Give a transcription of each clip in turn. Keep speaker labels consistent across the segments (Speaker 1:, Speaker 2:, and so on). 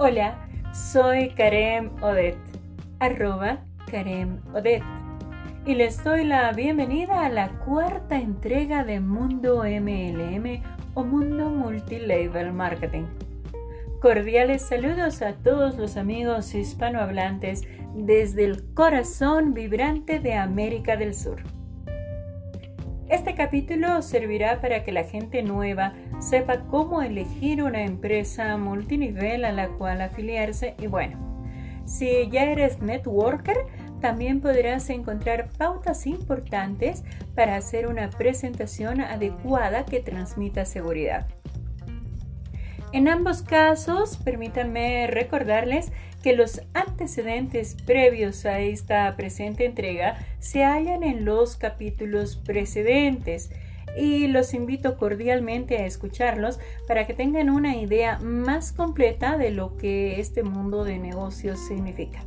Speaker 1: Hola, soy Karem Odet, arroba Karem Odet, y les doy la bienvenida a la cuarta entrega de Mundo MLM o Mundo Multilevel Marketing. Cordiales saludos a todos los amigos hispanohablantes desde el corazón vibrante de América del Sur. Este capítulo servirá para que la gente nueva sepa cómo elegir una empresa multinivel a la cual afiliarse y bueno, si ya eres networker, también podrás encontrar pautas importantes para hacer una presentación adecuada que transmita seguridad. En ambos casos, permítanme recordarles que los antecedentes previos a esta presente entrega se hallan en los capítulos precedentes y los invito cordialmente a escucharlos para que tengan una idea más completa de lo que este mundo de negocios significa.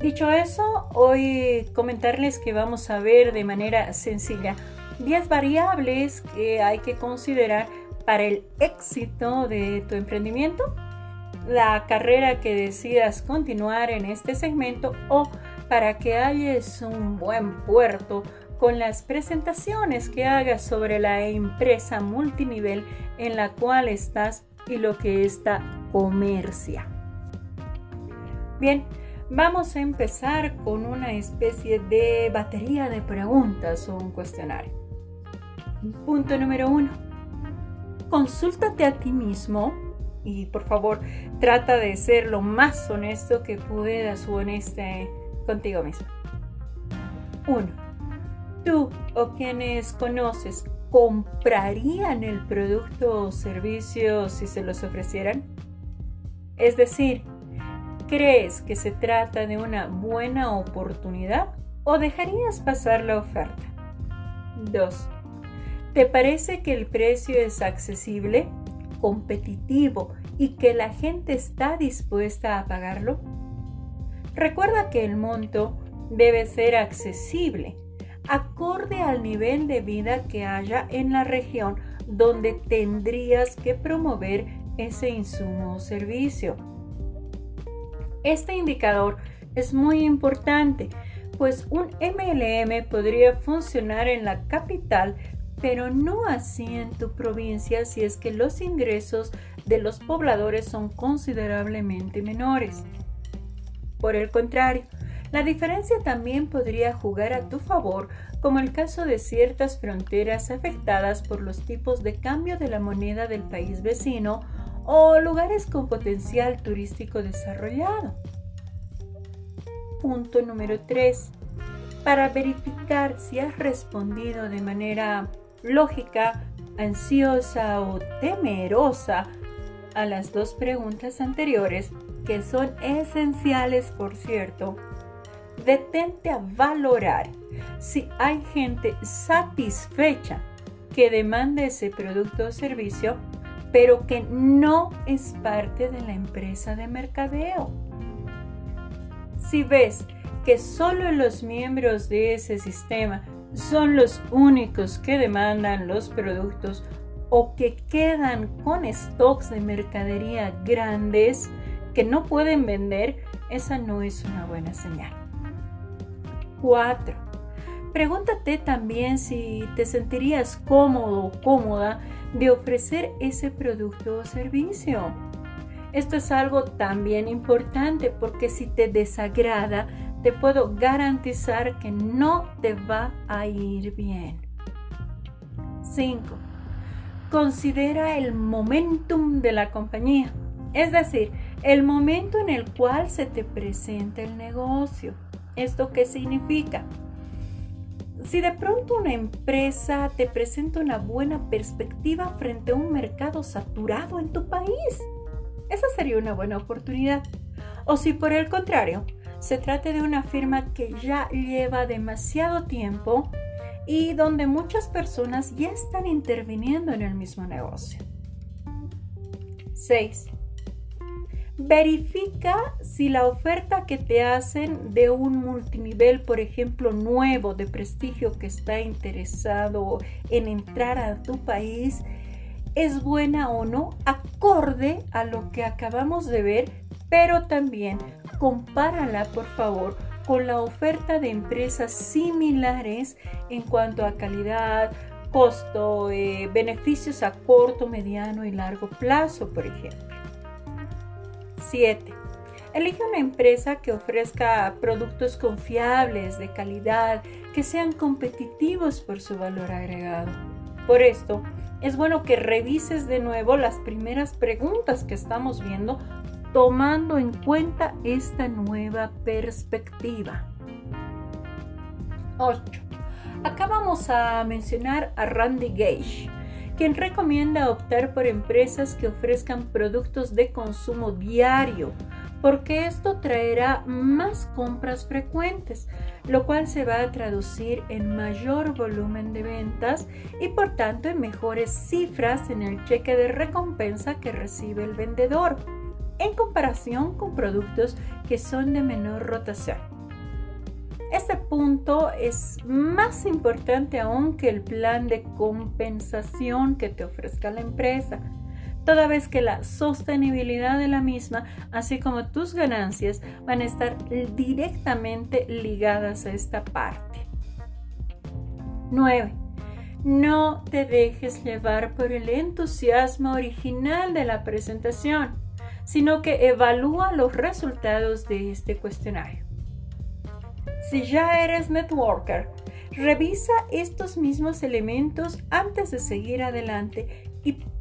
Speaker 1: Dicho eso, hoy comentarles que vamos a ver de manera sencilla 10 variables que hay que considerar para el éxito de tu emprendimiento, la carrera que decidas continuar en este segmento o para que halles un buen puerto con las presentaciones que hagas sobre la empresa multinivel en la cual estás y lo que está comercia. Bien, vamos a empezar con una especie de batería de preguntas o un cuestionario. Punto número uno. Consúltate a ti mismo y por favor trata de ser lo más honesto que puedas o honesta contigo mismo. Uno tú o quienes conoces comprarían el producto o servicio si se los ofrecieran? Es decir, ¿crees que se trata de una buena oportunidad o dejarías pasar la oferta? 2. ¿Te parece que el precio es accesible, competitivo y que la gente está dispuesta a pagarlo? Recuerda que el monto debe ser accesible acorde al nivel de vida que haya en la región donde tendrías que promover ese insumo o servicio. Este indicador es muy importante, pues un MLM podría funcionar en la capital, pero no así en tu provincia si es que los ingresos de los pobladores son considerablemente menores. Por el contrario, la diferencia también podría jugar a tu favor, como el caso de ciertas fronteras afectadas por los tipos de cambio de la moneda del país vecino o lugares con potencial turístico desarrollado. Punto número 3. Para verificar si has respondido de manera lógica, ansiosa o temerosa a las dos preguntas anteriores, que son esenciales por cierto, detente a valorar si hay gente satisfecha que demanda ese producto o servicio, pero que no es parte de la empresa de mercadeo. Si ves que solo los miembros de ese sistema son los únicos que demandan los productos o que quedan con stocks de mercadería grandes que no pueden vender, esa no es una buena señal. 4. Pregúntate también si te sentirías cómodo o cómoda de ofrecer ese producto o servicio. Esto es algo también importante porque si te desagrada, te puedo garantizar que no te va a ir bien. 5. Considera el momentum de la compañía, es decir, el momento en el cual se te presenta el negocio. ¿Esto qué significa? Si de pronto una empresa te presenta una buena perspectiva frente a un mercado saturado en tu país, esa sería una buena oportunidad. O si por el contrario, se trata de una firma que ya lleva demasiado tiempo y donde muchas personas ya están interviniendo en el mismo negocio. 6. Verifica si la oferta que te hacen de un multinivel, por ejemplo, nuevo, de prestigio, que está interesado en entrar a tu país, es buena o no acorde a lo que acabamos de ver, pero también compárala por favor con la oferta de empresas similares en cuanto a calidad, costo, eh, beneficios a corto, mediano y largo plazo, por ejemplo. 7. Elige una empresa que ofrezca productos confiables, de calidad, que sean competitivos por su valor agregado. Por esto, es bueno que revises de nuevo las primeras preguntas que estamos viendo tomando en cuenta esta nueva perspectiva. 8. Acá vamos a mencionar a Randy Gage, quien recomienda optar por empresas que ofrezcan productos de consumo diario, porque esto traerá más compras frecuentes, lo cual se va a traducir en mayor volumen de ventas y por tanto en mejores cifras en el cheque de recompensa que recibe el vendedor en comparación con productos que son de menor rotación. Este punto es más importante aún que el plan de compensación que te ofrezca la empresa, toda vez que la sostenibilidad de la misma, así como tus ganancias, van a estar directamente ligadas a esta parte. 9. No te dejes llevar por el entusiasmo original de la presentación sino que evalúa los resultados de este cuestionario. Si ya eres networker, revisa estos mismos elementos antes de seguir adelante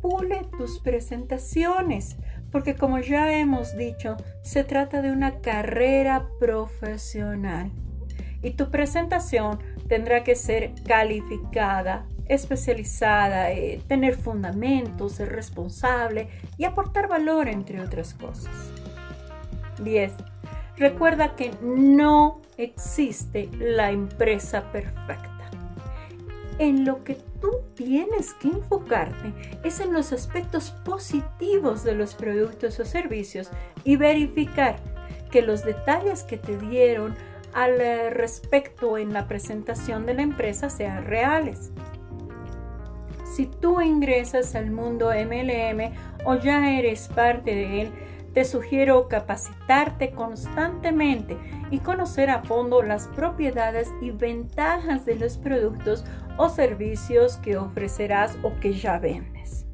Speaker 1: pule tus presentaciones, porque como ya hemos dicho, se trata de una carrera profesional y tu presentación tendrá que ser calificada, especializada, eh, tener fundamentos, ser responsable y aportar valor, entre otras cosas. 10. Recuerda que no existe la empresa perfecta. En lo que tú tienes que enfocarte es en los aspectos positivos de los productos o servicios y verificar que los detalles que te dieron al respecto en la presentación de la empresa sean reales. Si tú ingresas al mundo MLM o ya eres parte de él, te sugiero capacitarte constantemente y conocer a fondo las propiedades y ventajas de los productos o servicios que ofrecerás o que ya vendes.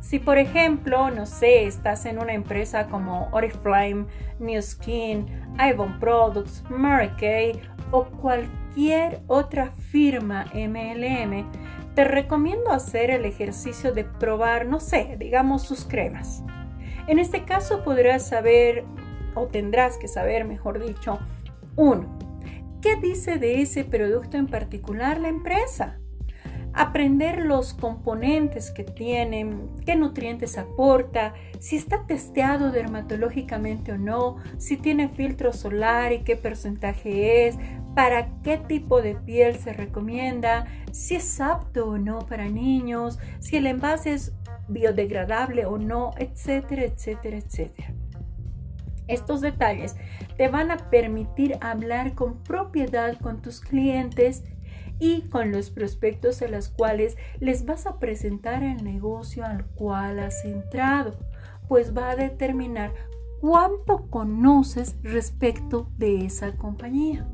Speaker 1: Si por ejemplo, no sé, estás en una empresa como Oriflame, New Skin, Avon Products, Mary Kay o cualquier otra firma MLM, te recomiendo hacer el ejercicio de probar, no sé, digamos sus cremas. En este caso podrás saber, o tendrás que saber, mejor dicho, uno, ¿qué dice de ese producto en particular la empresa? aprender los componentes que tienen, qué nutrientes aporta, si está testeado dermatológicamente o no, si tiene filtro solar y qué porcentaje es, para qué tipo de piel se recomienda, si es apto o no para niños, si el envase es biodegradable o no, etcétera, etcétera, etcétera. Estos detalles te van a permitir hablar con propiedad con tus clientes y con los prospectos a los cuales les vas a presentar el negocio al cual has entrado, pues va a determinar cuánto conoces respecto de esa compañía.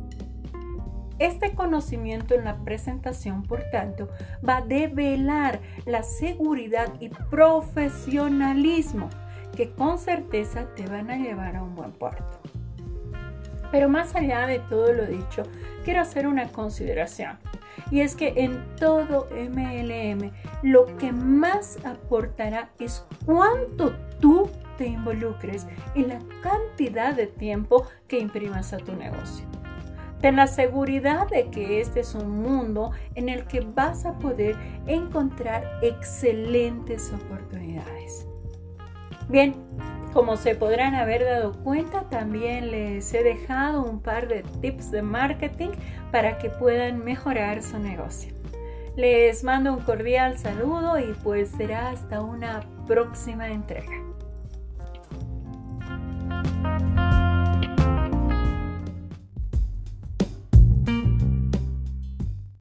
Speaker 1: Este conocimiento en la presentación, por tanto, va a develar la seguridad y profesionalismo que con certeza te van a llevar a un buen puerto. Pero más allá de todo lo dicho, quiero hacer una consideración. Y es que en todo MLM lo que más aportará es cuánto tú te involucres y la cantidad de tiempo que imprimas a tu negocio. Ten la seguridad de que este es un mundo en el que vas a poder encontrar excelentes oportunidades. Bien, como se podrán haber dado cuenta, también les he dejado un par de tips de marketing para que puedan mejorar su negocio. Les mando un cordial saludo y pues será hasta una próxima entrega.